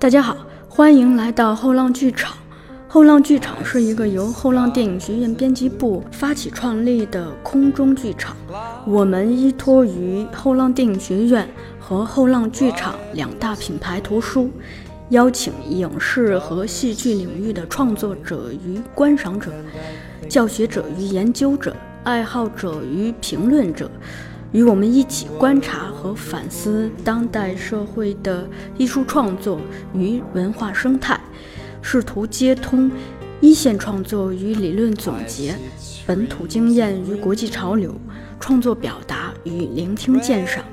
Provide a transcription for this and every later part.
大家好，欢迎来到后浪剧场。后浪剧场是一个由后浪电影学院编辑部发起创立的空中剧场。我们依托于后浪电影学院和后浪剧场两大品牌图书，邀请影视和戏剧领域的创作者与观赏者、教学者与研究者、爱好者与评论者。与我们一起观察和反思当代社会的艺术创作与文化生态，试图接通一线创作与理论总结、本土经验与国际潮流、创作表达与聆听鉴赏，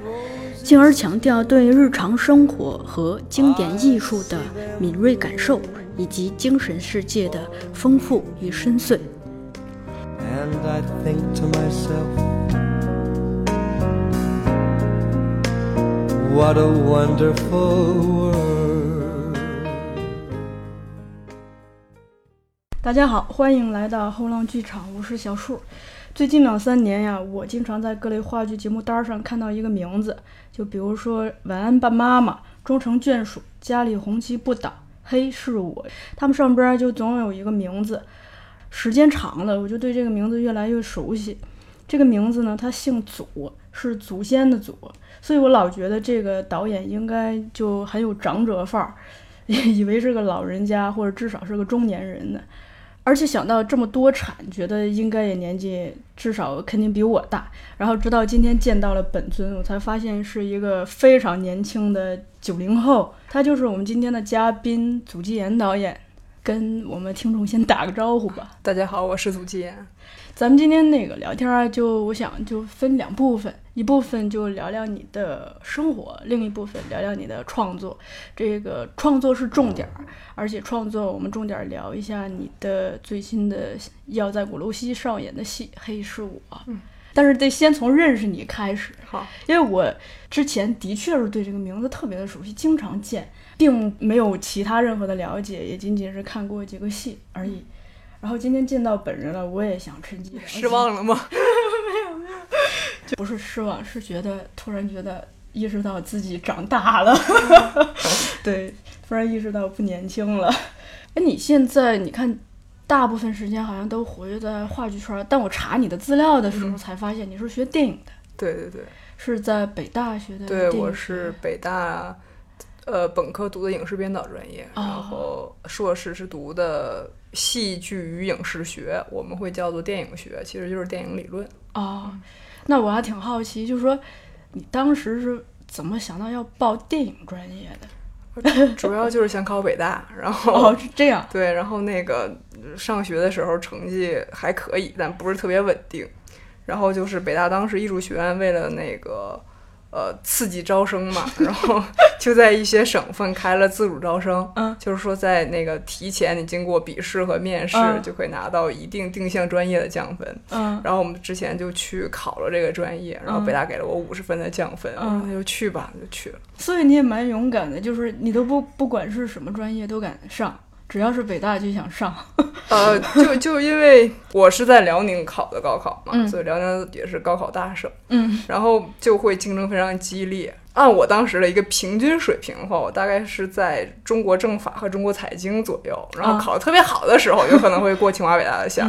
进而强调对日常生活和经典艺术的敏锐感受，以及精神世界的丰富与深邃。What a wonderful world 大家好，欢迎来到后浪剧场，我是小树。最近两三年呀，我经常在各类话剧节目单上看到一个名字，就比如说《晚安吧，妈妈》《终成眷属》《家里红旗不倒》《嘿，是我》，他们上边就总有一个名字。时间长了，我就对这个名字越来越熟悉。这个名字呢，他姓祖，是祖先的祖。所以我老觉得这个导演应该就很有长者范儿，以为是个老人家或者至少是个中年人呢。而且想到这么多产，觉得应该也年纪至少肯定比我大。然后直到今天见到了本尊，我才发现是一个非常年轻的九零后。他就是我们今天的嘉宾祖基言导演，跟我们听众先打个招呼吧。大家好，我是祖基言。咱们今天那个聊天啊，就我想就分两部分，一部分就聊聊你的生活，另一部分聊聊你的创作。这个创作是重点儿，而且创作我们重点聊一下你的最新的要在鼓楼西上演的戏《黑是我》。嗯，但是得先从认识你开始。好，因为我之前的确是对这个名字特别的熟悉，经常见，并没有其他任何的了解，也仅仅是看过几个戏而已。然后今天见到本人了，我也想趁机失望了吗？没有没有，不是失望，是觉得突然觉得意识到自己长大了，对，突然意识到不年轻了。哎，你现在你看，大部分时间好像都活跃在话剧圈，但我查你的资料的时候才发现你是学电影的。对对对，是在北大学的。对，我是北大，呃，本科读的影视编导专业，然后硕士是读的。戏剧与影视学，我们会叫做电影学，其实就是电影理论。哦，那我还挺好奇，就是说你当时是怎么想到要报电影专业的？主要就是想考北大，然后是这样。对，然后那个上学的时候成绩还可以，但不是特别稳定。然后就是北大当时艺术学院为了那个。呃，刺激招生嘛，然后就在一些省份开了自主招生，嗯，就是说在那个提前你经过笔试和面试，就可以拿到一定定向专业的降分，嗯，然后我们之前就去考了这个专业，然后北大给了我五十分的降分，嗯，那就去吧，就去了。所以你也蛮勇敢的，就是你都不不管是什么专业都敢上。只要是北大就想上，呃，就就因为我是在辽宁考的高考嘛，所以辽宁也是高考大省，嗯，然后就会竞争非常激烈。按我当时的一个平均水平的话，我大概是在中国政法和中国财经左右。然后考的特别好的时候，有可能会过清华北大的 线；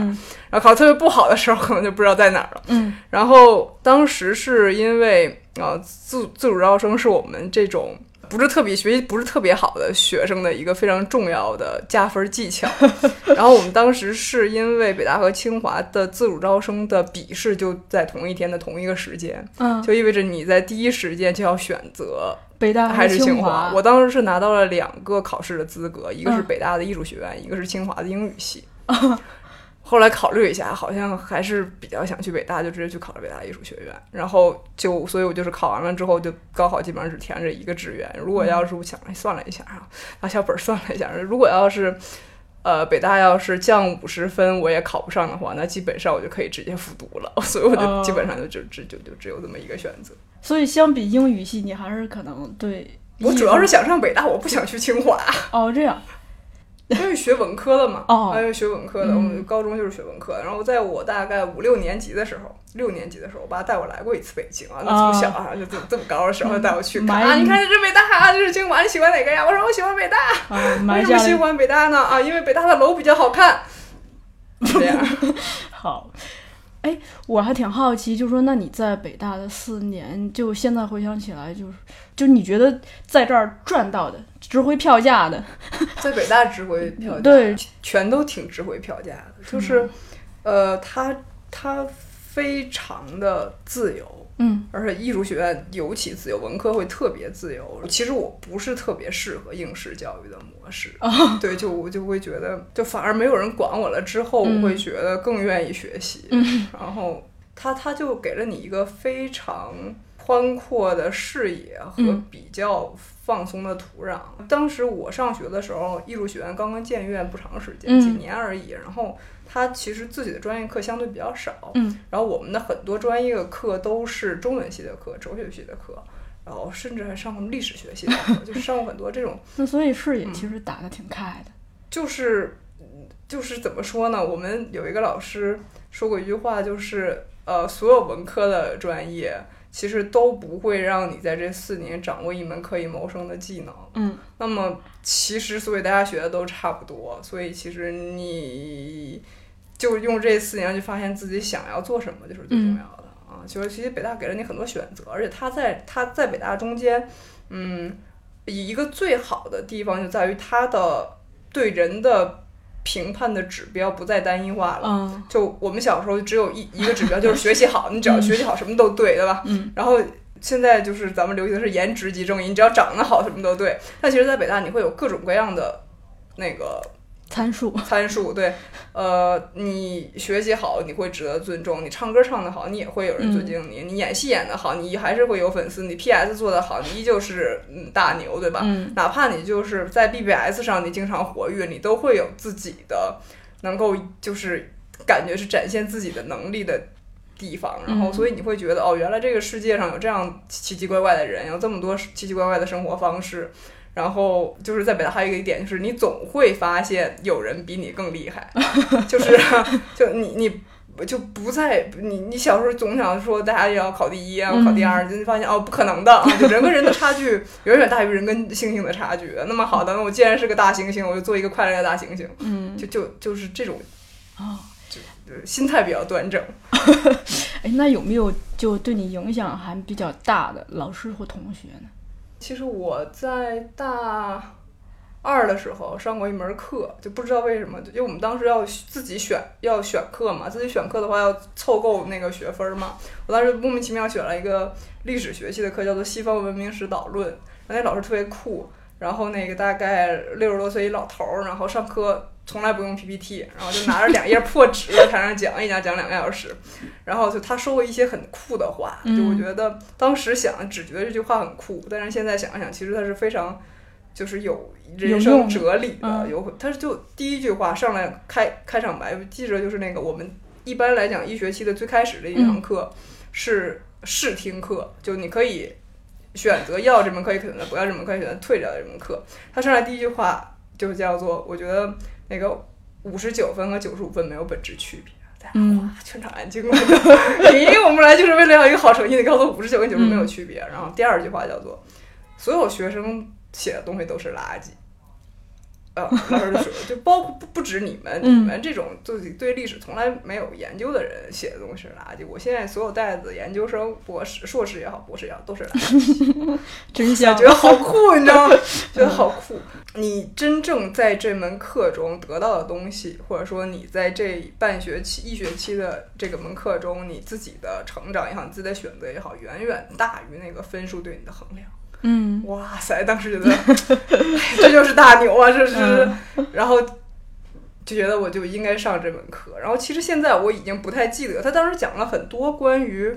然后考的特别不好的时候，可能就不知道在哪儿了。嗯，然后当时是因为啊，自自主招生是我们这种。不是特别学习不是特别好的学生的一个非常重要的加分技巧。然后我们当时是因为北大和清华的自主招生的笔试就在同一天的同一个时间，嗯，就意味着你在第一时间就要选择北大还是清华。我当时是拿到了两个考试的资格，一个是北大的艺术学院，一个是清华的英语系。后来考虑一下，好像还是比较想去北大，就直接去考了北大艺术学院。然后就，所以我就是考完了之后，就高考基本上只填这一个志愿。如果要是我想算了一下啊，拿小本算了一下，如果要是呃北大要是降五十分我也考不上的话，那基本上我就可以直接复读了。所以我就基本上就就只就就只有这么一个选择。所以相比英语系，你还是可能对我主要是想上北大，我不想去清华。哦，这样。因为学文科的嘛，哦，因为学文科的，我们高中就是学文科的。然后在我大概五六年级的时候，六年级的时候，我爸带我来过一次北京啊。那从小啊，就这么这么高的时候带我去看啊，你看这是北大，啊这是清华，你喜欢哪个呀？我说我喜欢北大。为什么喜欢北大呢？啊，因为北大的楼比较好看。这样。好。哎，我还挺好奇，就说那你在北大的四年，就现在回想起来，就是就你觉得在这儿赚到的值回票价的，在北大值回票价，对，全都挺值回票价的。就是，呃，他他非常的自由。嗯，而且艺术学院尤其自由，文科会特别自由。其实我不是特别适合应试教育的模式，对，就我就会觉得，就反而没有人管我了。之后我会觉得更愿意学习。然后他他就给了你一个非常宽阔的视野和比较放松的土壤。当时我上学的时候，艺术学院刚刚建院不长时间，几年而已。然后。他其实自己的专业课相对比较少，嗯，然后我们的很多专业课都是中文系的课、哲学系的课，然后甚至还上过历史学系的课，就是上过很多这种。那所以视野其实打得挺开的。就是，就是怎么说呢？我们有一个老师说过一句话，就是呃，所有文科的专业。其实都不会让你在这四年掌握一门可以谋生的技能。嗯，那么其实所以大家学的都差不多，所以其实你就用这四年去发现自己想要做什么，就是最重要的啊。就是其实北大给了你很多选择，而且他在他在北大中间，嗯，一个最好的地方就在于他的对人的。评判的指标不再单一化了，就我们小时候只有一一个指标，就是学习好，你只要学习好，什么都对，对吧？嗯。然后现在就是咱们流行的是颜值即正义，你只要长得好，什么都对。但其实，在北大你会有各种各样的那个。参数，参数，对，呃，你学习好，你会值得尊重；你唱歌唱得好，你也会有人尊敬你；你演戏演得好，你还是会有粉丝；你 PS 做得好，你依旧是嗯大牛，对吧？嗯，哪怕你就是在 BBS 上你经常活跃，你都会有自己的能够就是感觉是展现自己的能力的地方。然后，所以你会觉得，哦，原来这个世界上有这样奇奇怪怪的人，有这么多奇奇怪怪的生活方式。然后就是在北大还有一个点，就是你总会发现有人比你更厉害，就是就你你就不再你你小时候总想说大家要考第一啊，考第二，就发现哦不可能的啊，就人跟人的差距远远大于人跟猩猩的差距。那么好的，那我既然是个大猩猩，我就做一个快乐的大猩猩，嗯，就就就是这种啊，就心态比较端正。哎，那有没有就对你影响还比较大的老师或同学呢？其实我在大二的时候上过一门课，就不知道为什么，因为我们当时要自己选要选课嘛，自己选课的话要凑够那个学分嘛。我当时莫名其妙选了一个历史学系的课，叫做《西方文明史导论》，那老师特别酷，然后那个大概六十多岁一老头儿，然后上课。从来不用 PPT，然后就拿着两页破纸在台上讲一讲，讲两个小时。然后就他说过一些很酷的话，就我觉得当时想只觉得这句话很酷，但是现在想想，其实他是非常就是有人生哲理的。有他就第一句话上来开开场白，记着就是那个我们一般来讲一学期的最开始的一堂课是试听课，就你可以选择要这门课，也可能不要这门课，选择退掉这门课。他上来第一句话就叫做我觉得。那个五十九分和九十五分没有本质区别，哇，全场安静了。咦，我们来就是为了要一个好成绩，你告诉我五十九跟九十没有区别。然后第二句话叫做，所有学生写的东西都是垃圾。老师就说，就包括不不止你们，你们这种自己对历史从来没有研究的人写的东西是垃圾。我现在所有带子研究生、博士、硕士也好，博士也好，都是垃圾。真香，觉得好酷，你知道吗？觉得好酷。你真正在这门课中得到的东西，或者说你在这半学期、一学期的这个门课中，你自己的成长也好，你自己的选择也好，远远大于那个分数对你的衡量。嗯，哇塞！当时觉得这就是大牛啊，这是，然后就觉得我就应该上这门课。然后其实现在我已经不太记得他当时讲了很多关于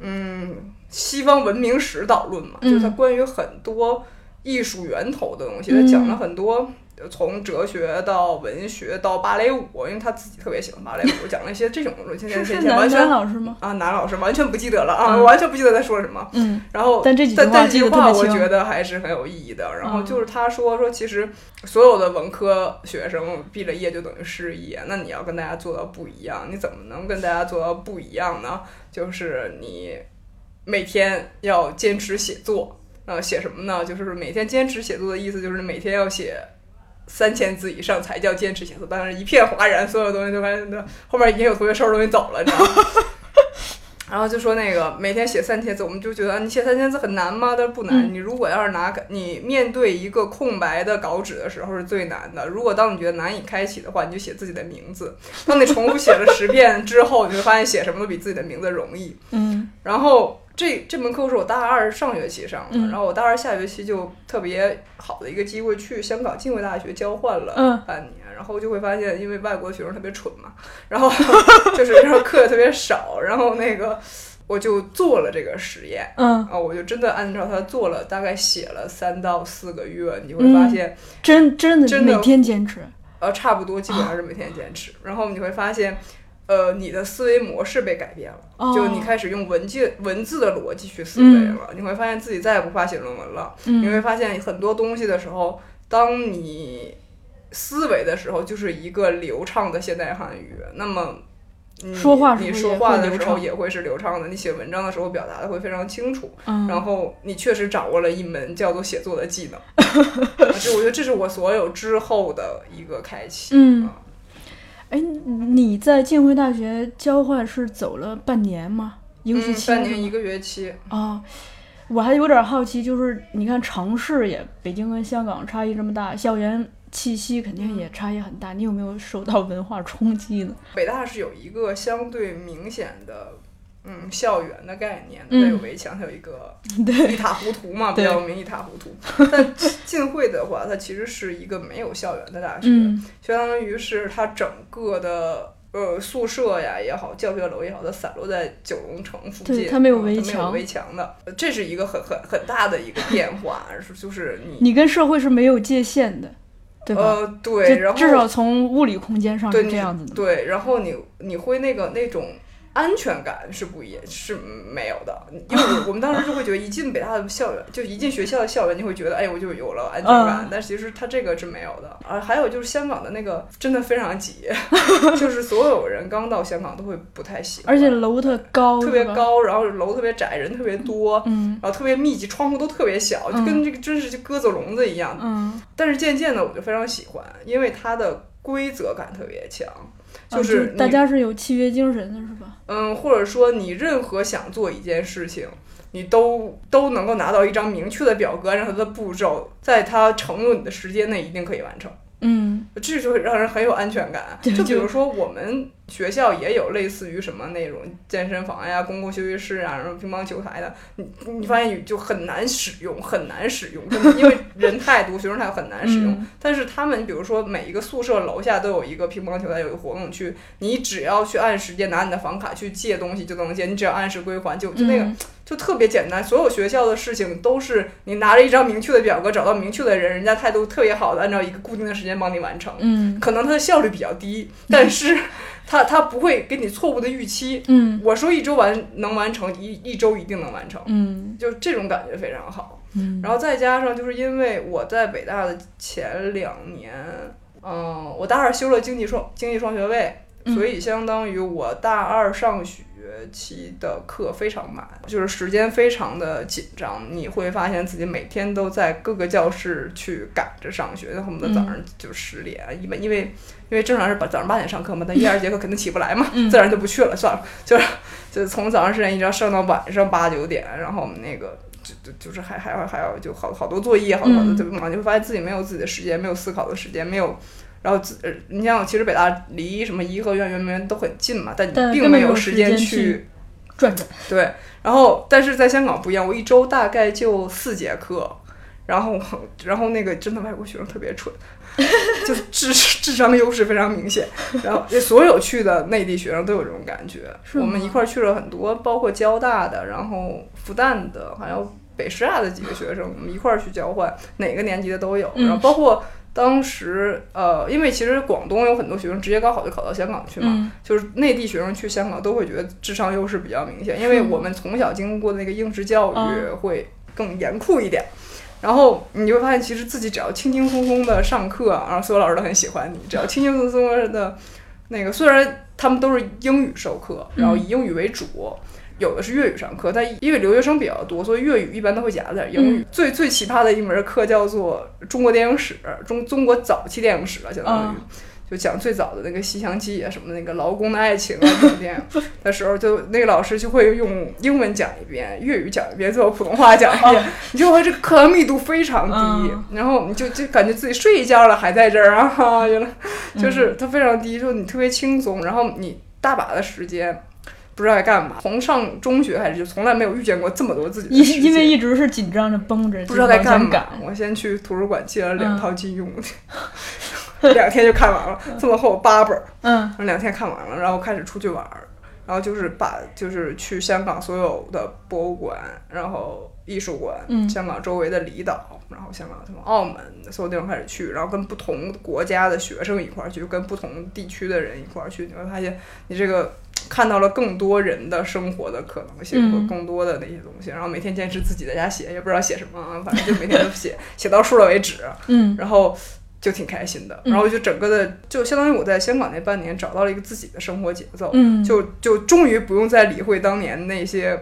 嗯西方文明史导论嘛，就是他关于很多艺术源头的东西，他讲了很多。从哲学到文学到芭蕾舞，因为他自己特别喜欢芭蕾舞，讲了一些这种东西。是是男男老师吗？啊，男老师完全不记得了啊，完全不记得在说什么。嗯，然后但这几但这句话我觉得还是很有意义的。然后就是他说说，其实所有的文科学生毕了业就等于失业，那你要跟大家做到不一样，你怎么能跟大家做到不一样呢？就是你每天要坚持写作。呃，写什么呢？就是每天坚持写作的意思，就是每天要写。三千字以上才叫坚持写作，当时一片哗然，所有东西都开始那后面已经有同学收拾东西走了，你知道吗？然后就说那个每天写三千字，我们就觉得你写三千字很难吗？但是不难。你如果要是拿你面对一个空白的稿纸的时候是最难的。如果当你觉得难以开启的话，你就写自己的名字。当你重复写了十遍之后，你会发现写什么都比自己的名字容易。嗯，然后。这这门课是我大二上学期上的，然后我大二下学期就特别好的一个机会去香港浸会大学交换了半年，然后就会发现，因为外国学生特别蠢嘛，然后 就是然后课也特别少，然后那个我就做了这个实验，嗯，啊，我就真的按照它做了，大概写了三到四个月，你会发现真真的真的每天坚持，呃，差不多基本上是每天坚持，然后你会发现。呃，你的思维模式被改变了，就你开始用文字文字的逻辑去思维了，你会发现自己再也不怕写论文了。你会发现很多东西的时候，当你思维的时候，就是一个流畅的现代汉语。那么，说话你说话的时候也会是流畅的，你写文章的时候表达的会非常清楚。然后你确实掌握了一门叫做写作的技能。就我觉得这是我所有之后的一个开启。嗯。哎，你在浸会大学交换是走了半年吗？一个学期？半年一个学期啊！我还有点好奇，就是你看城市也，北京跟香港差异这么大，校园气息肯定也差异很大。你有没有受到文化冲击呢？北大是有一个相对明显的。嗯，校园的概念，它有围墙，它有一个 一塌糊涂嘛，比较有名一塌糊涂。但 浸会的话，它其实是一个没有校园的大学，相当于是它整个的呃宿舍呀也好，教学楼也好，它散落在九龙城附近，它没有围墙，没有围墙的，这是一个很很很大的一个变化，是就是你你跟社会是没有界限的，对吧？呃，对，然后至少从物理空间上是这样子的，对，然后你你会那个那种。安全感是不也是没有的，因为我我们当时就会觉得一进北大的校园，就一进学校的校园，你会觉得哎，我就有了安全感。但其实它这个是没有的啊。还有就是香港的那个真的非常挤，就是所有人刚到香港都会不太喜欢，而且楼特高，特别高，然后楼特别窄，人特别多，嗯，然后特别密集，窗户都特别小，就跟这个真是就鸽子笼子一样。嗯，但是渐渐的我就非常喜欢，因为它的规则感特别强。就是大家是有契约精神的，是吧？嗯，或者说你任何想做一件事情，你都都能够拿到一张明确的表格，按照它的步骤，在它承诺你的时间内一定可以完成。嗯，这就会让人很有安全感。就比如说我们。学校也有类似于什么那种健身房呀、公共休息室啊、什么乒乓球台的，你你发现就很难使用，很难使用，因为人太多，学生太很难使用。但是他们比如说每一个宿舍楼下都有一个乒乓球台，有一个活动区，你只要去按时间拿你的房卡去借东西就能借，你只要按时归还就就那个就特别简单。所有学校的事情都是你拿着一张明确的表格，找到明确的人，人家态度特别好的，按照一个固定的时间帮你完成。嗯，可能它的效率比较低，但是。他他不会给你错误的预期，嗯，我说一周完能完成，一一周一定能完成，嗯，就这种感觉非常好，嗯，然后再加上就是因为我在北大的前两年，嗯，我大二修了经济双经济双学位，所以相当于我大二上学期的课非常满，就是时间非常的紧张，你会发现自己每天都在各个教室去赶着上学，恨不得早上就十点，因为因为。因为正常是早早上八点上课嘛，但 一二节课肯定起不来嘛，自然就不去了，算了，就是就从早上十点一直上到晚上八九点，然后我们那个就就就是还还要还要就好好多作业，好多好多特别忙，你会发现自己没有自己的时间，没有思考的时间，没有，然后自你像其实北大离什么颐和园、圆明园都很近嘛，但你并没有时间去转转。对，然后但是在香港不一样，我一周大概就四节课，然后然后那个真的外国学生特别蠢。就智智商优势非常明显，然后所有去的内地学生都有这种感觉。我们一块儿去了很多，包括交大的，然后复旦的，还有北师大的几个学生，我们一块儿去交换，哪个年级的都有。嗯然后包括当时呃，因为其实广东有很多学生直接高考就考到香港去嘛，嗯就是内地学生去香港都会觉得智商优势比较明显，因为我们从小经过的那个应试教育嗯会更严酷一点。然后你会发现，其实自己只要轻轻松松的上课，然后所有老师都很喜欢你。只要轻轻松松的，那个虽然他们都是英语授课，然后以英语为主，有的是粤语上课，但因为留学生比较多，所以粤语一般都会夹点英语。最最奇葩的一门课叫做中国电影史，中中国早期电影史了，相当于。就讲最早的那个《西厢记》啊，什么那个劳工的爱情啊，这种电影 的时候，就那个老师就会用英文讲一遍，粤语讲一遍，最后普通话讲一遍，你就会这个课堂密度非常低，嗯然后你就就感觉自己睡一觉了还在这儿啊，原来就是它非常低，就你特别轻松，然后你大把的时间。不知道在干嘛，从上中学开始就从来没有遇见过这么多自己的时因，因为一直是紧张着绷着，不知道在干嘛。我先去图书馆借了两嗯。套金庸，两天就看完了，这么厚八本儿，嗯。两天看完了，然后开始出去玩儿，然后就是把就是去香港所有的博物馆，然后艺术馆，嗯。香港周围的离岛，然后香港什么澳门所有地方开始去，然后跟不同国家的学生一块儿去，跟不同地区的人一块儿去，你会发现你这个。看到了更多人的生活的可能性和嗯更多的那些东西，然后每天坚持自己在家写，也不知道写什么啊，反正就每天都写，写到数了为止。嗯然后就挺开心的。嗯然后就整个的，就相当于我在香港那半年找到了一个自己的生活节奏，嗯，就就终于不用再理会当年那些，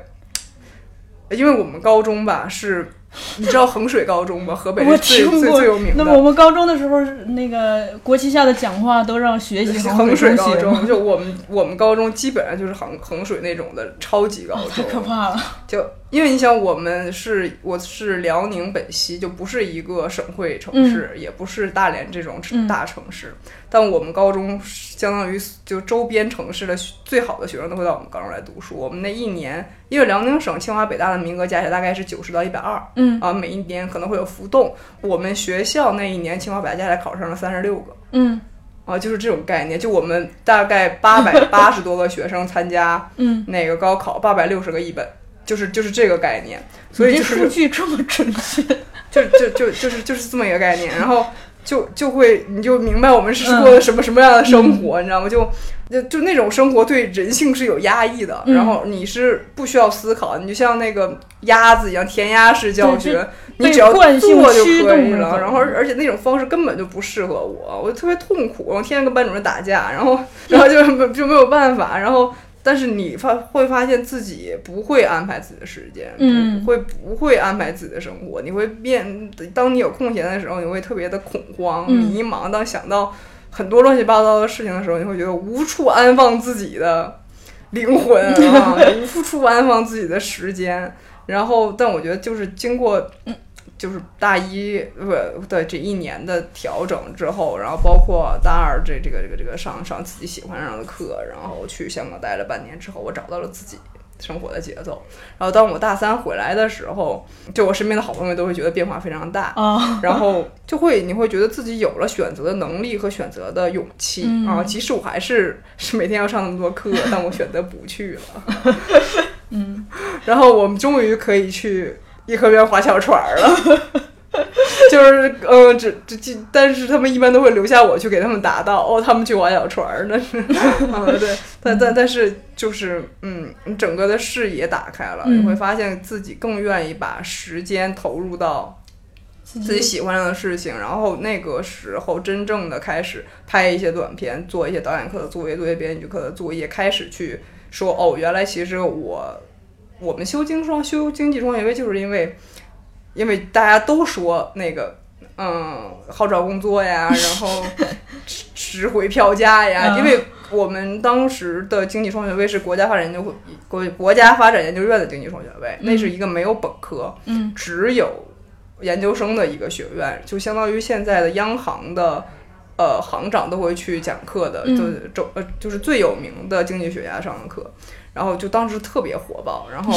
因为我们高中吧是，你知道衡水高中吗？河北最最听过最有名的。那么我们高中的时候，那个国旗下的讲话都让学习衡水高中，就我们我们高中基本上就是衡衡水那种的超级高中 太，可怕了。就因为你想，我们是我是辽宁本溪，就不是一个省会城市，也不是大连这种嗯大城市。但我们高中相当于就周边城市的最好的学生都会到我们高中来读书。我们那一年，因为辽宁省清华北大的名额加起来大概是九十到一百二，嗯啊，每一年可能会有浮动。我们学校那一年清华北大加起来考上了三十六个。嗯啊，就是这种概念，就我们大概八百八十多个学生参加嗯，那个高考，八百六十个一本，就是就是这个概念，所以就是数据这么准确。就就就就是就是这么一个概念，然后就就会你就明白我们是嗯过的什么什么样的生活，你知道吗？就就就那种生活对人性是有压抑的，嗯然后你是不需要思考，你就像那个鸭子一样填鸭式教学，你只要惯性做就驱可以了。然后而而且那种方式根本就不适合我，我就特别痛苦，我天天跟班主任打架，然后 然后就就没有办法，然后。但是你发会发现自己不会安排自己的时间，嗯会不会安排自己的生活，你会变。当你有空闲的时候，你会特别的恐慌、嗯迷茫。当想到很多乱七八糟的事情的时候，你会觉得无处安放自己的灵魂啊，无处安放自己的时间。然后，但我觉得就是经过，就是大一不的这一年的调整之后，然后包括大二这这个这个这个上上自己喜欢上的课，然后去香港待了半年之后，我找到了自己生活的节奏。然后当我大三回来的时候，就我身边的好朋友都会觉得变化非常大。啊，然后就会你会觉得自己有了选择的能力和选择的勇气、嗯啊，即使我还是是每天要上那么多课，但我选择不去了。嗯，然后我们终于可以去颐和园划小船儿了。就是，嗯，这这这，但是他们一般都会留下我去给他们答到，哦，他们去划小船儿，那是，啊，对，但但但是就是，嗯，你整个的视野打开了，嗯你会发现自己更愿意把时间投入到自自己喜欢上的事情，然后那个时候真正的开始拍一些短片，做一些导演课的作业，做一些编剧课的作业，开始去说哦，原来其实我我们修经双修经济双学位，就是因为因为大家都说那个嗯好找工作呀，然后 值值回票价呀，嗯因为我们当时的经济双学位是国家发展研究会国国家发展研究院的经济双学位，那是一个没有本科，嗯只有研究生的一个学院，就相当于现在的央行的呃行长都会去讲课的，就就呃就是最有名的经济学家上的课。然后就当时特别火爆，然后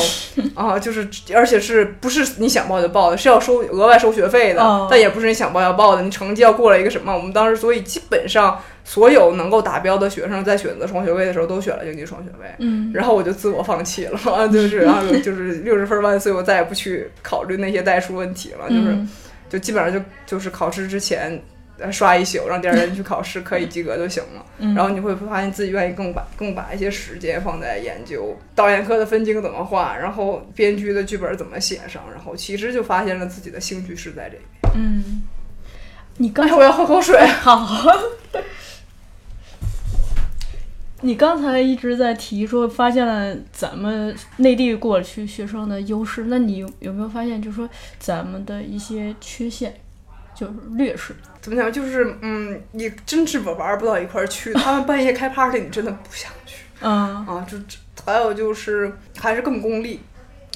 啊，就是而且是不是你想报就报的，是要收额外收学费的，哦但也不是你想报要报的，你成绩要过了一个什么，我们当时所以基本上所有能够达标的学生在选择双学位的时候都选了经济双学位，嗯然后我就自我放弃了，就是然后就 是六十分万岁，我再也不去考虑那些代数问题了，就是。嗯就基本上就就是考试之前呃刷一宿，让第二天去考试可以及格就行了。嗯然后你会发现自己愿意更把更把一些时间放在研究导演课的分镜怎么画，然后编剧的剧本怎么写上，然后其实就发现了自己的兴趣是在这边。嗯，你刚哎，我要喝口水。好。你刚才一直在提说发现了咱们内地过去学生的优势，那你有有没有发现，就是说咱们的一些缺陷，就是劣势？怎么讲？就是嗯，你真是玩玩不到一块儿去。他们半夜开 party，你真的不想去嗯，啊。就还有就是还是更功利，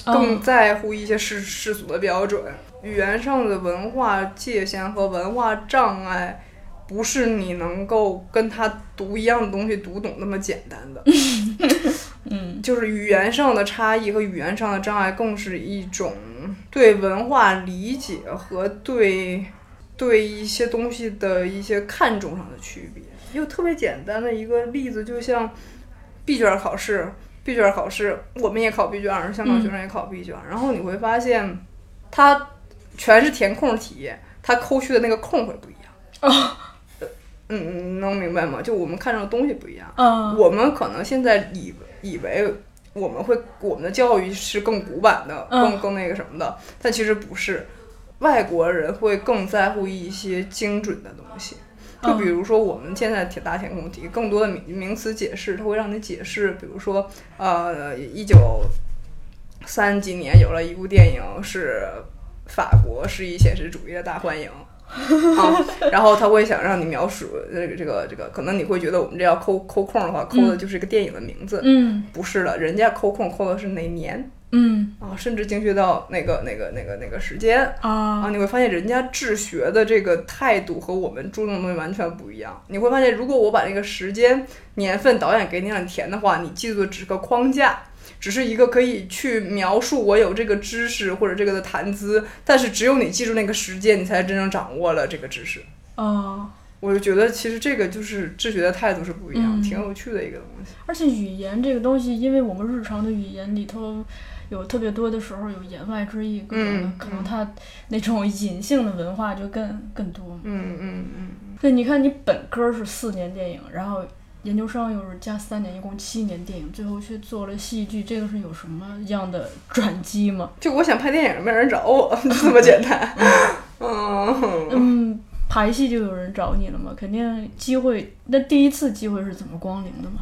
更在乎一些世世俗的标准，语言上的文化界限和文化障碍，不是你能够跟他读一样的东西读懂那么简单的。嗯就是语言上的差异和语言上的障碍，更是一种对文化理解和对对一些东西的一些看重上的区别。就特别简单的一个例子，就像闭卷考试闭卷考试，我们也考闭卷，香港学生也考闭卷，然后你会发现，它全是填空题，它抠去的那个空会不一样。哦嗯，能明白吗？就我们看上的东西不一样。嗯我们可能现在以以为我们会我们的教育是更古板的，嗯更更那个什么的，但其实不是。外国人会更在乎一些精准的东西，就比如说我们现在填大填空题，更多的名名词解释，它会让你解释，比如说呃，一九三几年有了一部电影是法国是以现实主义的大欢迎。啊，然后他会想让你描述这个这个这个，可能你会觉得我们这要抠抠空的话，抠的就是一个电影的名字，嗯。不是的，人家抠空抠的是哪年嗯啊，甚至精确到那个那个那个那个时间啊，啊你会发现人家治学的这个态度和我们注重的东西完全不一样。你会发现，如果我把那个时间、年份、导演给你让你填的话，你记住的只是个框架。只是一个可以去描述我有这个知识或者这个的谈资，但是只有你记住那个时间，你才真正掌握了这个知识。啊！我就觉得其实这个就是治学的态度是不一样，嗯挺有趣的一个东西。而且语言这个东西，因为我们日常的语言里头有特别多的时候有言外之意，各种的，嗯可能他那种隐性的文化就更更多。嗯嗯嗯，对，你看你本科是四年电影，然后研究生又是加三年，一共七年电影，最后去做了戏剧，这个是有什么样的转机吗？就我想拍电影，没人找我，就 这么简单。嗯，嗯，排戏就有人找你了吗？肯定机会，那第一次机会是怎么光临的吗？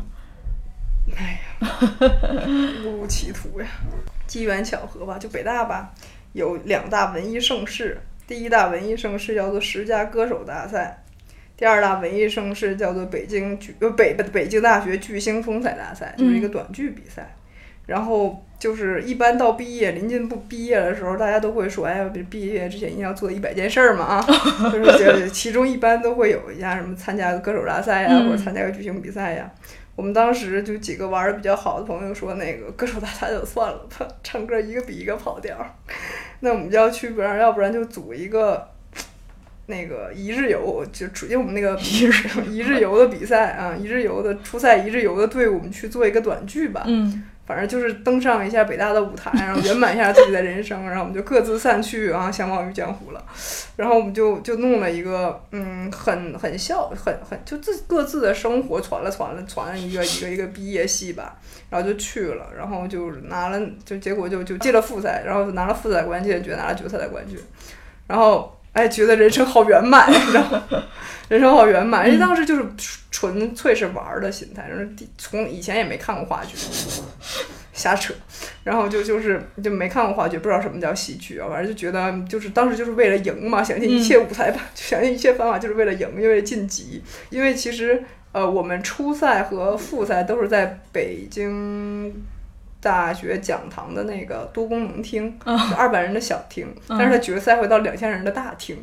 误入歧途呀，机缘巧合吧。就北大吧，有两大文艺盛事，第一大文艺盛事叫做十佳歌手大赛，第二大文艺盛事叫做北京剧呃北北京大学巨星风采大赛，就是一个短剧比赛。然后就是一般到毕业临近不毕业的时候，大家都会说，哎呀，毕毕业之前一定要做一百件事儿嘛啊，就是其中一般都会有一下什么参加个歌手大赛呀，嗯或者参加个巨星比赛呀。我们当时就几个玩的比较好的朋友说，那个歌手大赛就算了吧，唱歌一个比一个跑调儿。那我们就要去，不然要不然就组一个那个一日游，就出因为我们那个 一日一日游的比赛啊，一日游的初赛一日游的队伍，我们去做一个短剧吧。嗯反正就是登上一下北大的舞台，然后圆满一下自己的人生，然后我们就各自散去啊，相忘于江湖了。然后我们就就弄了一个嗯，很很笑，很很就自各自的生活传了传了传了一个一个一个毕业戏吧，然后就去了，然后就拿了，就结果就就进了复赛，然后拿了复赛冠军，觉得拿了决赛的冠军，然后哎，觉得人生好圆满，你知道吗？人生好圆满，人家当时就是纯粹是玩儿的心态，然后从以前也没看过话剧，瞎扯，然后就就是就没看过话剧，不知道什么叫喜剧啊，反正就觉得就是当时就是为了赢嘛，想尽一切舞台吧，就 想尽一切方法就是为了赢，因为晋级，因为其实呃我们初赛和复赛都是在北京。大学讲堂的那个多功能厅，二百人的小厅，但是他决赛会到两千人的大厅，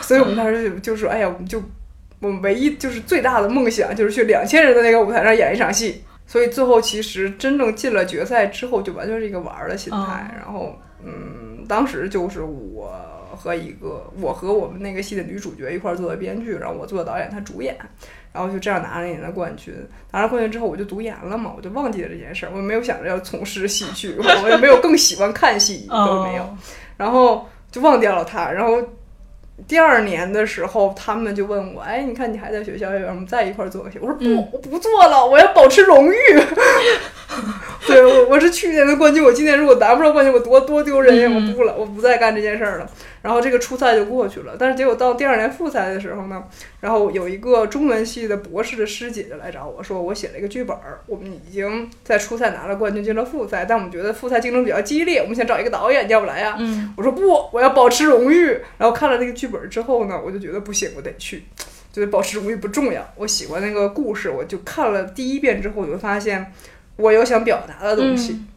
所以我们当时就就说，哎呀，我们就我们唯一就是最大的梦想就是去两千人的那个舞台上演一场戏，所以最后其实真正进了决赛之后，就完全是一个玩儿的心态。哦然后，嗯，当时就是我和一个我和我们那个戏的女主角一块儿做的编剧，然后我做的导演，她主演，然后就这样拿了那年的冠军。拿了冠军之后，我就读研了嘛，我就忘记了这件事儿，我没有想着要从事戏剧，我也没有更喜欢看戏，都没有。哦然后就忘掉了它。然后第二年的时候，他们就问我：“哎，你看你还在学校，要不然我们在一块儿做个戏？”我说：“不，嗯我不做了，我要保持荣誉。”对我，我是去年的冠军，我今年如果拿不上冠军，我多多丢人呀！嗯我不了，我不再干这件事儿了。然后这个初赛就过去了，但是结果到第二年复赛的时候呢，然后有一个中文系的博士的师姐就来找我说，我写了一个剧本儿，我们已经在初赛拿了冠军，进了复赛，但我们觉得复赛竞争比较激烈，我们想找一个导演，你要不来呀？嗯我说不，我要保持荣誉。然后看了那个剧本之后呢，我就觉得不行，我得去，觉得保持荣誉不重要。我喜欢那个故事，我就看了第一遍之后，我就发现我有想表达的东西，嗯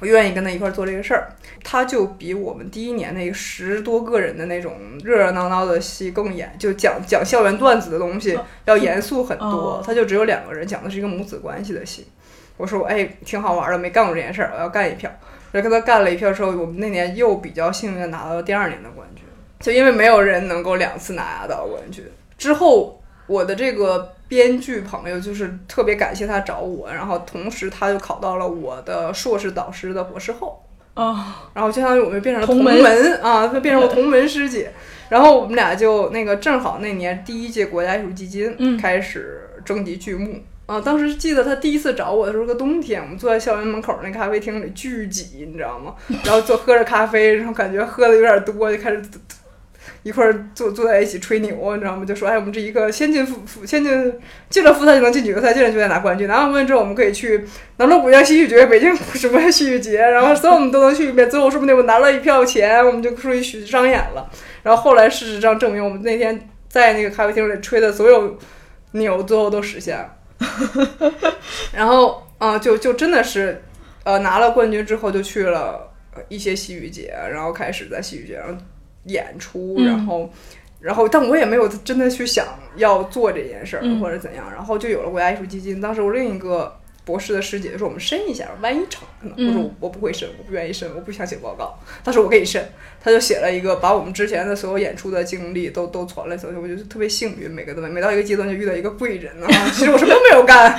我愿意跟他一块儿做这个事儿。他就比我们第一年那个十多个人的那种热热闹闹的戏更严，就讲讲校园段子的东西要严肃很多哦。他就只有两个人，讲的是一个母子关系的戏。我说，哎，挺好玩的，没干过这件事儿，我要干一票。然后跟他干了一票之后，我们那年又比较幸运的拿到了第二年的冠军。就因为没有人能够两次拿到冠军，之后我的这个编剧朋友就是特别感谢他找我，然后同时他就考到了我的硕士导师的博士后，哦，然后相当于我们变成了同同门门啊，他变成了同门师姐。然后我们俩就那个正好那年第一届国家艺术基金嗯开始征集剧目。啊，当时记得他第一次找我的时候是个冬天，我们坐在校园门口那咖啡厅里巨挤，你知道吗？然后坐喝着咖啡，然后感觉喝的有点多，就开始一块坐坐在一起吹牛，你知道吗？就说哎，我们这一个先进复复先进进了复赛就能进决赛，进了决赛拿冠军，拿完冠军之后我们可以去南锣鼓巷戏剧节、北京什么戏剧节，然后所有我们都能去一遍。最后说不定我拿了一票钱，我们就出去去商演了。然后后来事实上证明，我们那天在那个咖啡厅里吹的所有牛，最后都实现了。然后啊、就就真的是，呃，拿了冠军之后就去了一些戏剧节，然后开始在戏剧节上演出，嗯然后。然后，但我也没有真的去想要做这件事儿嗯或者怎样，然后就有了国家艺术基金。当时我另一个博士的师姐就说：“我们申一下，万一成呢？”我说嗯我：“我不会申，我不愿意申，我不想写报告。”他说：“我给你申。”他就写了一个，把我们之前的所有演出的经历都都传了走，我觉得特别幸运，每个都每到一个阶段就遇到一个贵人啊。其实我什么都没有干，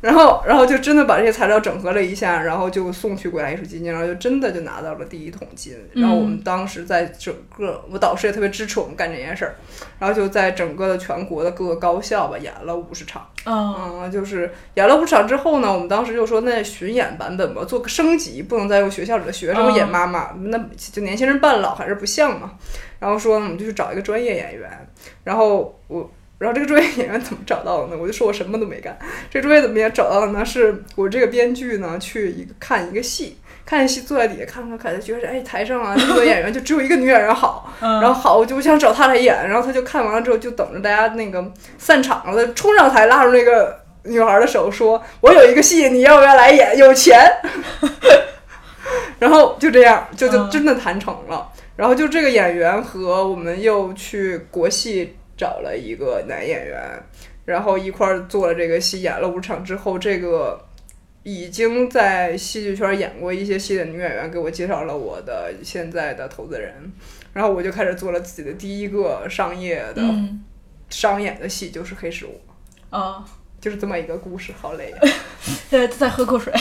然后然后就真的把这些材料整合了一下，然后就送去国家艺术基金，然后就真的就拿到了第一桶金。然后我们当时在整个，我导师也特别支持我们干这件事儿，然后就在整个的全国的各个高校吧演了五十场。哦，嗯，就是演了五十场之后呢，我们当时就说那巡演版本吧，做个升级，不能再用学校里的学生演妈妈，那就年轻人扮老还是不像嘛。然后说我们就去找一个专业演员，然后我。然后这个专业演员怎么找到的呢？我就说我什么都没干。这个专业怎么也找到的呢？是我这个编剧呢去一个看一个戏，看戏坐在底下看看看，觉得哎台上啊那个演员就只有一个女演员好，嗯然后好，我就想找她来演，然后他就看完了之后，就等着大家那个散场了，冲上台拉住那个女孩的手，说：“我有一个戏，你要不要来演？有钱。”然后就这样，就就嗯真的谈成了。然后就这个演员和我们又去国戏找了一个男演员，然后一块儿做了这个戏，演了五场之后，这个已经在戏剧圈演过一些戏的女演员给我介绍了我的现在的投资人，然后我就开始做了自己的第一个商业的、嗯，商演的戏，就是《黑十五》，哦，就是这么一个故事，好累啊。再再喝口水。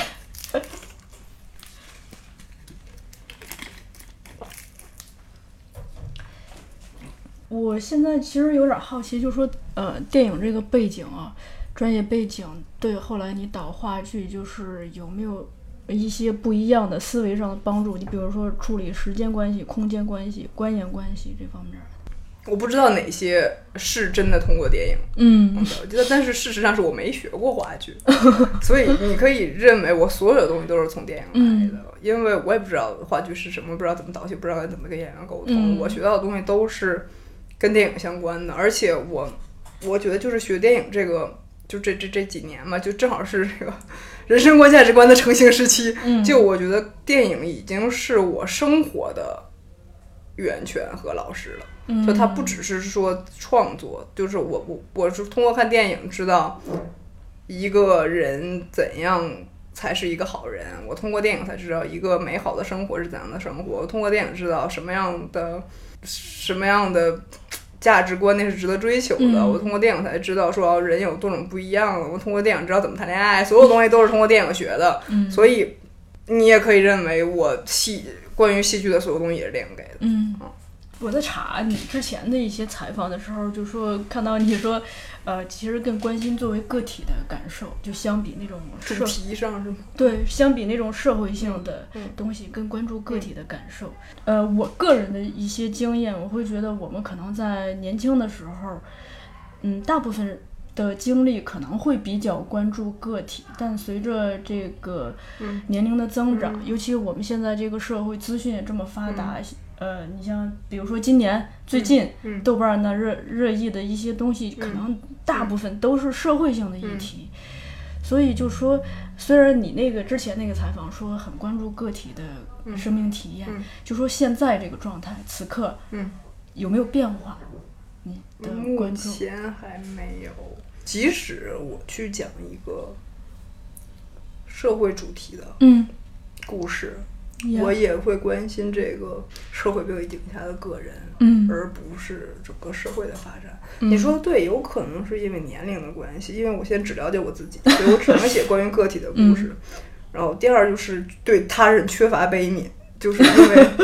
我现在其实有点好奇，就说呃，电影这个背景啊，专业背景对后来你导话剧就是有没有一些不一样的思维上的帮助？你比如说处理时间关系、空间关系、观演关系这方面。我不知道哪些是真的通过电影嗯我觉得，但是事实上是我没学过话剧，所以你可以认为我所有的东西都是从电影来的，因为我也不知道话剧是什么，不知道怎么导戏，不知道该怎么跟演员沟通。嗯我学到的东西都是跟电影相关的，而且我我觉得就是学电影这个，就这这这几年嘛，就正好是这个人生观价值观的成型时期。嗯就我觉得电影已经是我生活的源泉和老师了。嗯就它不只是说创作，就是我我我是通过看电影知道一个人怎样才是一个好人，我通过电影才知道一个美好的生活是怎样的生活，我通过电影知道什么样的什么样的价值观那是值得追求的，嗯。我通过电影才知道说人有多种不一样的，我通过电影知道怎么谈恋爱，所有东西都是通过电影学的，嗯。所以你也可以认为我戏关于戏剧的所有东西也是电影给的。嗯，我在查你之前的一些采访的时候，就说看到你说，呃，其实更关心作为个体的感受，就相比那种社主题上是吗？对，相比那种社会性的东西，更关注个体的感受。呃，我个人的一些经验，我会觉得我们可能在年轻的时候，嗯，大部分的精力可能会比较关注个体，但随着这个嗯年龄的增长，嗯尤其我们现在这个社会资讯也这么发达，呃，你像比如说今年最近嗯豆瓣儿那热热议的一些东西，可能大部分都是社会性的议嗯题。所以就说，虽然你那个之前那个采访说很关注个体的生命体验，嗯就说现在这个状态，此刻，嗯，有没有变化？你的目关注，前还没有。即使我去讲一个社会主题的嗯，故事我也会关心这个社会背景下的个人，嗯而不是整个社会的发展。嗯你说的对，有可能是因为年龄的关系，因为我现在只了解我自己，所以我只能写关于个体的故事。然后第二就是对他人缺乏悲悯，就是因为。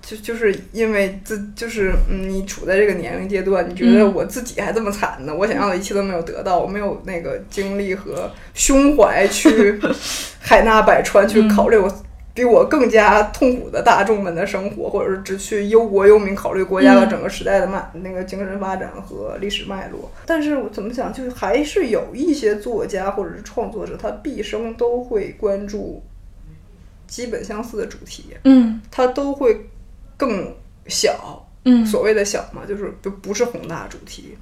就就是因为自就是嗯，你处在这个年龄阶段，你觉得嗯我自己还这么惨呢？我想要的一切都没有得到，我没有那个精力和胸怀去 海纳百川，去考虑我比我更加痛苦的大众们的生活，或者是只去忧国忧民，考虑国家的整个时代的脉、那个精神发展和历史脉络。但是我怎么想，就是还是有一些作家或者是创作者，他毕生都会关注基本相似的主题，嗯他都会更小，嗯所谓的小嘛，就是不不是宏大主题。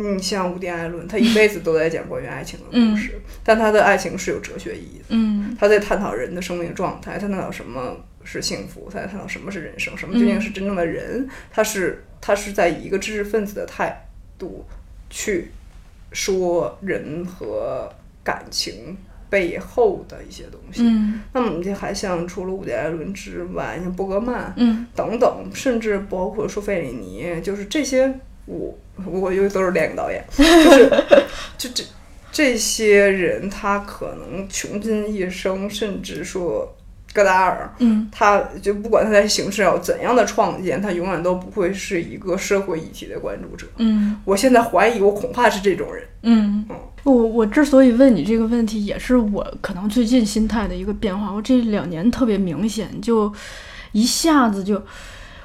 你像伍迪·艾伦，他一辈子都在讲关于爱情的故事，但他的爱情是有哲学意义的。嗯他在探讨人的生命状态，探讨什么是幸福，他在探讨什么是人生，什么究竟是真正的人。他是他是在以一个知识分子的态度去说人和感情背后的一些东西。嗯那么你还像除了伍迪·艾伦之外，像伯格曼，嗯等等，甚至包括舒费里尼，就是这些，我我又都是电影导演，就是就这这些人，他可能穷尽一生，甚至说戈达尔，嗯他就不管他在形式上怎样的创建，他永远都不会是一个社会议题的关注者。嗯我现在怀疑，我恐怕是这种人。嗯，我我之所以问你这个问题，也是我可能最近心态的一个变化。我这两年特别明显，就一下子就，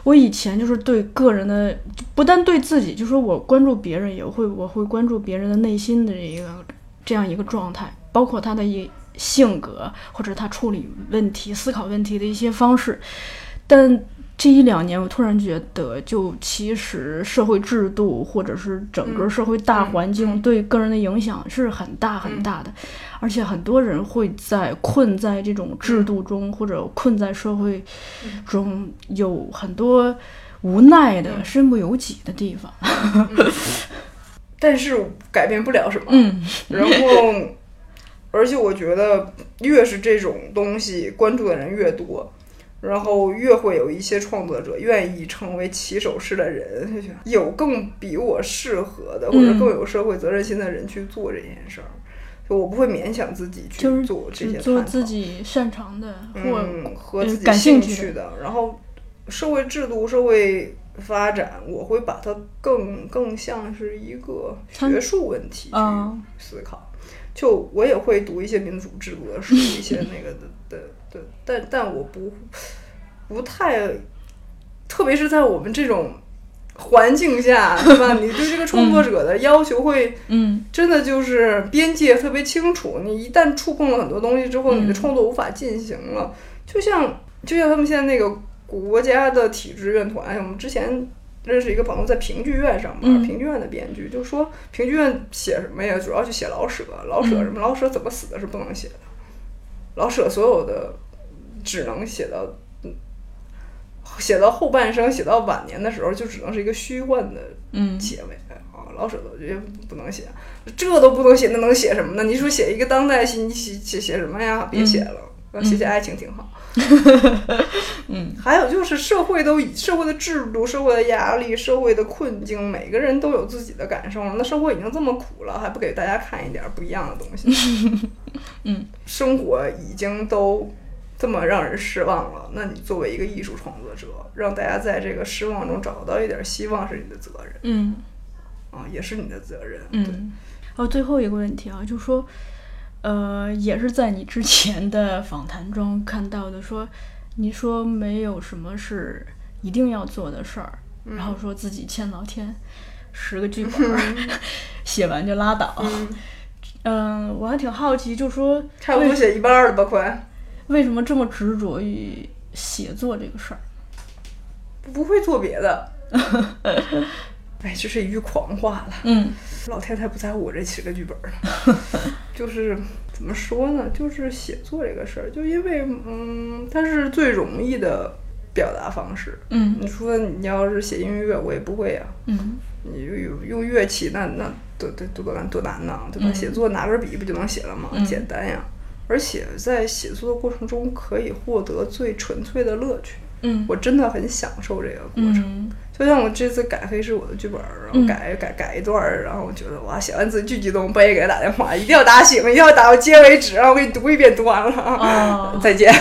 我以前就是对个人的，不但对自己，就说我关注别人，也会我会关注别人的内心的一个这样一个状态，包括他的一性格或者他处理问题、思考问题的一些方式。但这一两年，我突然觉得，就其实社会制度或者是整个社会大环境对个人的影响是很大很大的，而且很多人会在困在这种制度中，或者困在社会中，有很多无奈的、身不由己的地方。但是改变不了什么。嗯。然后，而且我觉得越是这种东西关注的人越多，然后越会有一些创作者愿意成为起手式的人，有更比我适合的或者嗯更有社会责任心的人去做这件事儿。就我不会勉强自己去做这些做自己擅长的或、嗯和呃自己感兴趣的然后社会制度、社会发展，我会把它更更像是一个学术问题去啊思考。就我也会读一些民主制度的书，一些那个的的的，但但我不不太，特别是在我们这种环境下，对吧？你对这个创作者的要求会嗯真的就是边界特别清楚，你一旦触碰了很多东西之后，你的嗯创作无法进行了。就像就像他们现在那个国家的体制院团，我们之前认识一个朋友在评剧院上班，嗯评剧院的编剧就说，评剧院写什么呀？主要就写老舍，老舍什么？老舍怎么死的是不能写的，老舍所有的只能写到。嗯写到后半生，写到晚年的时候，就只能是一个虚幻的嗯结尾啊。老舍都觉得不能写，这都不能写，那能写什么呢？你说写一个当代戏，你写写写什么呀？别写了，写写爱情挺好。嗯，还有就是社会都以社会的制度、社会的压力、社会的困境，每个人都有自己的感受。那生活已经这么苦了，还不给大家看一点不一样的东西？嗯，生活已经都这么让人失望了，那你作为一个艺术创作者，让大家在这个失望中找到一点希望，是你的责任嗯啊，也是你的责任。嗯。还有最后一个问题啊，就是说，呃，也是在你之前的访谈中看到的，说你说没有什么是一定要做的事儿，然后说自己欠老天十个剧本儿，写完就拉倒。嗯，我还挺好奇，就说差不多写一半儿了吧，快。为什么这么执着于写作这个事儿？不会做别的。哎，这是一句狂话了。嗯老太太不在乎我这十个剧本呢。就是怎么说呢？就是写作这个事儿，就因为嗯，它是最容易的表达方式。嗯你说你要是写音乐，我也不会呀、嗯你用用用乐器，那那多多多多难多难呐，对吧？嗯写作拿根笔不就能写了吗？嗯简单呀。而且在写作的过程中，可以获得最纯粹的乐趣。嗯我真的很享受这个过程。嗯就像我这次改黑是我的剧本，然嗯后改、改改一段儿，然后我觉得哇，写完字巨激动，半夜给他打电话，一定要打醒，一定要打到结为止，然后我给你读一遍，读完了，哦 再见。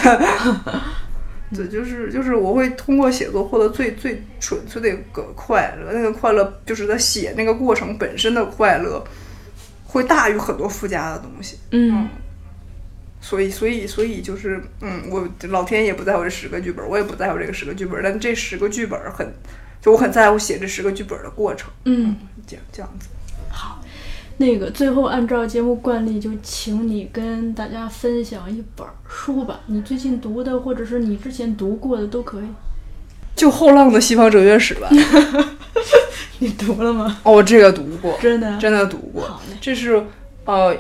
对，就是就是我会通过写作获得最最纯粹的一个快乐，那个快乐就是在写那个过程本身的快乐，会大于很多附加的东西。嗯所以，所以，所以就是，嗯，我老天也不在乎这十个剧本，我也不在乎这个十个剧本，但这十个剧本很，就我很在乎写这十个剧本的过程，嗯。这样这样子。好，那个最后按照节目惯例，就请你跟大家分享一本书吧，你最近读的，或者是你之前读过的都可以。就后浪的西方哲学史吧。你读了吗？哦，这个读过，真的？真的读过好嘞。这是呃，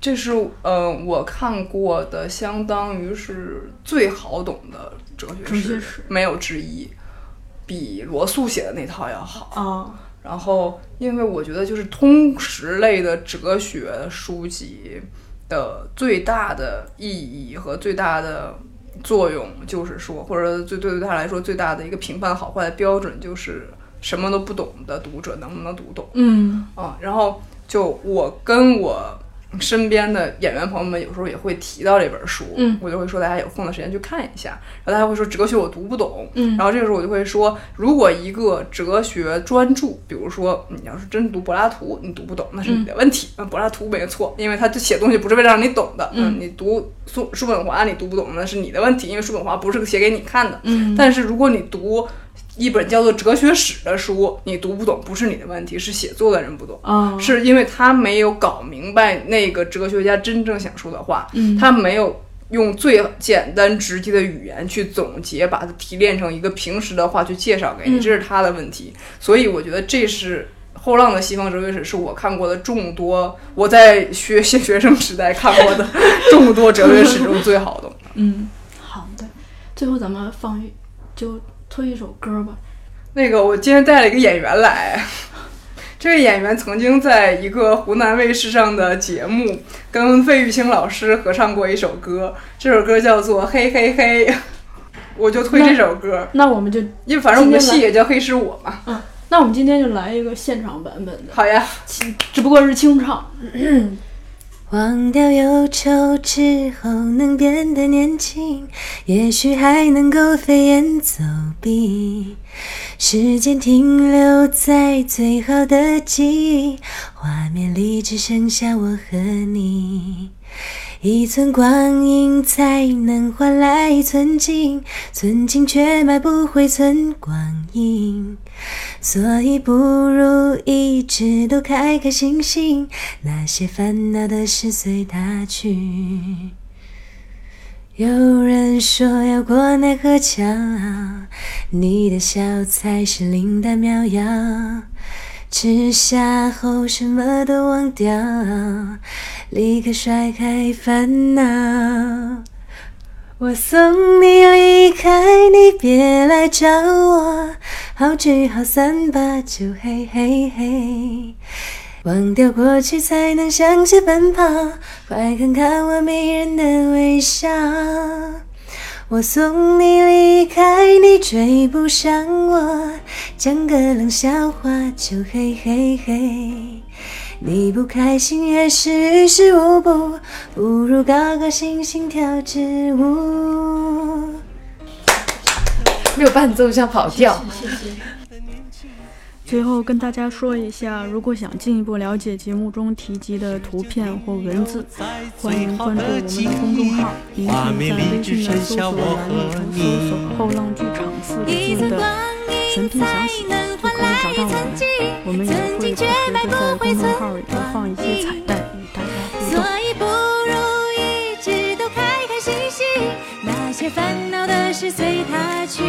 这是呃我看过的，相当于是最好懂的哲学哲学史没有之一，比罗素写的那套要好。啊，然后，因为我觉得就是通识类的哲学书籍的最大的意义和最大的作用，就是说，或者最对对他来说最大的一个评判好坏的标准，就是什么都不懂的读者能不能读懂嗯啊。然后，就我跟我身边的演员朋友们有时候也会提到这本书，嗯我就会说大家有空的时间去看一下。然后大家会说哲学我读不懂，嗯然后这个时候我就会说，如果一个哲学专著，比如说你要是真读柏拉图，你读不懂那是你的问题，那、柏拉图没错，因为他就写东西不是为了让你懂的，嗯你读苏叔本华你读不懂那是你的问题，因为叔本华不是写给你看的。嗯但是如果你读一本叫做《哲学史》的书，你读不懂不是你的问题，是写作的人不懂。啊，是因为他没有搞明白那个哲学家真正想说的话，嗯他没有用最简单直接的语言去总结，把它提炼成一个平时的话去介绍给你，嗯这是他的问题。所以我觉得这是。后浪的西方哲学史是我看过的众多我在学学学生时代看过的 众多哲学史中最好的。嗯，好的，最后咱们放就推一首歌吧。那个，我今天带了一个演员来，这个演员曾经在一个湖南卫视上的节目跟费玉清老师合唱过一首歌，这首歌叫做《嘿嘿嘿》，我就推这首歌，那我们就因为反正我们的戏也叫《黑是我》嘛。嗯，那我们今天就来一个现场版本的，好呀，只不过是清唱。忘掉忧愁之后，能变得年轻，也许还能够飞檐走壁。时间停留在最好的记忆，画面里只剩下我和你。一寸光阴才能换来一寸金，寸金却买不回寸光阴。所以不如一直都开开心心，那些烦恼的事随它去。有人说要过奈何桥，你的笑才是灵丹妙药。吃下后什么都忘掉，立刻甩开烦恼。我送你离开，你别来找我，好聚好散吧，就，嘿嘿嘿。忘掉过去，才能向前奔跑。快看看我迷人的微笑。我送你离开，你追不上我。讲个冷笑话就嘿嘿嘿。你不开心也是于事无补，不如高高兴兴跳支舞。没有伴奏像跑调。谢 谢最后跟大家说一下，如果想进一步了解节目中提及的图片或文字，欢迎关注我们的公众号。您可以在微信的搜索栏里头搜索“后浪剧场”四个字的全拼详写，就可以找到我们。我们也会不时的在公众号里头放一些彩蛋与大家互动。所以不如一直都开开心心，那些烦恼的事随他去。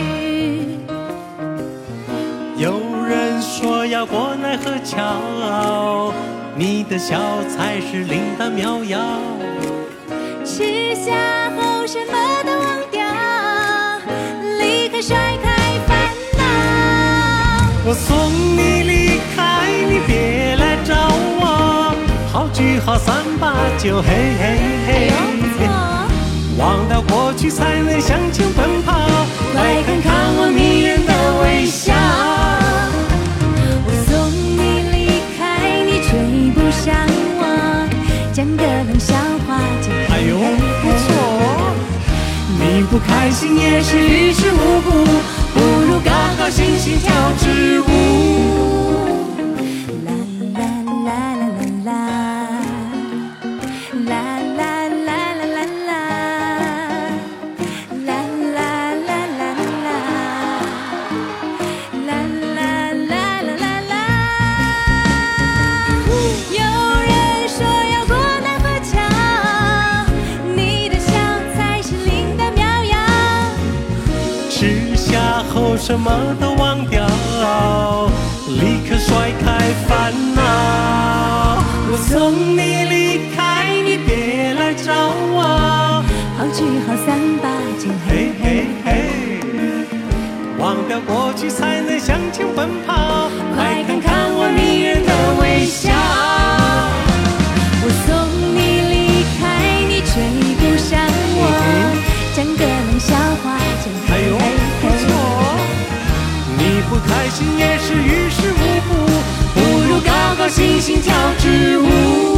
有人说要过奈何桥，你的笑才是灵丹妙药。吃下后什么都忘掉，立刻甩开。我送你离开，你别来找我。好聚好散吧，就，嘿嘿嘿。忘掉过去，才能向前奔跑。快看看我迷人的微笑。我送你离开，你追不上我，讲个冷笑话就哎呦，不错。你不开心也是于事无补，不如高高兴兴跳什么都忘掉，立刻甩开烦恼。我送你离开，你别来找我。好聚好散吧，嘿嘿嘿，忘掉过去才能向前奔跑。开心也是于事无补，不如高高兴兴跳支舞。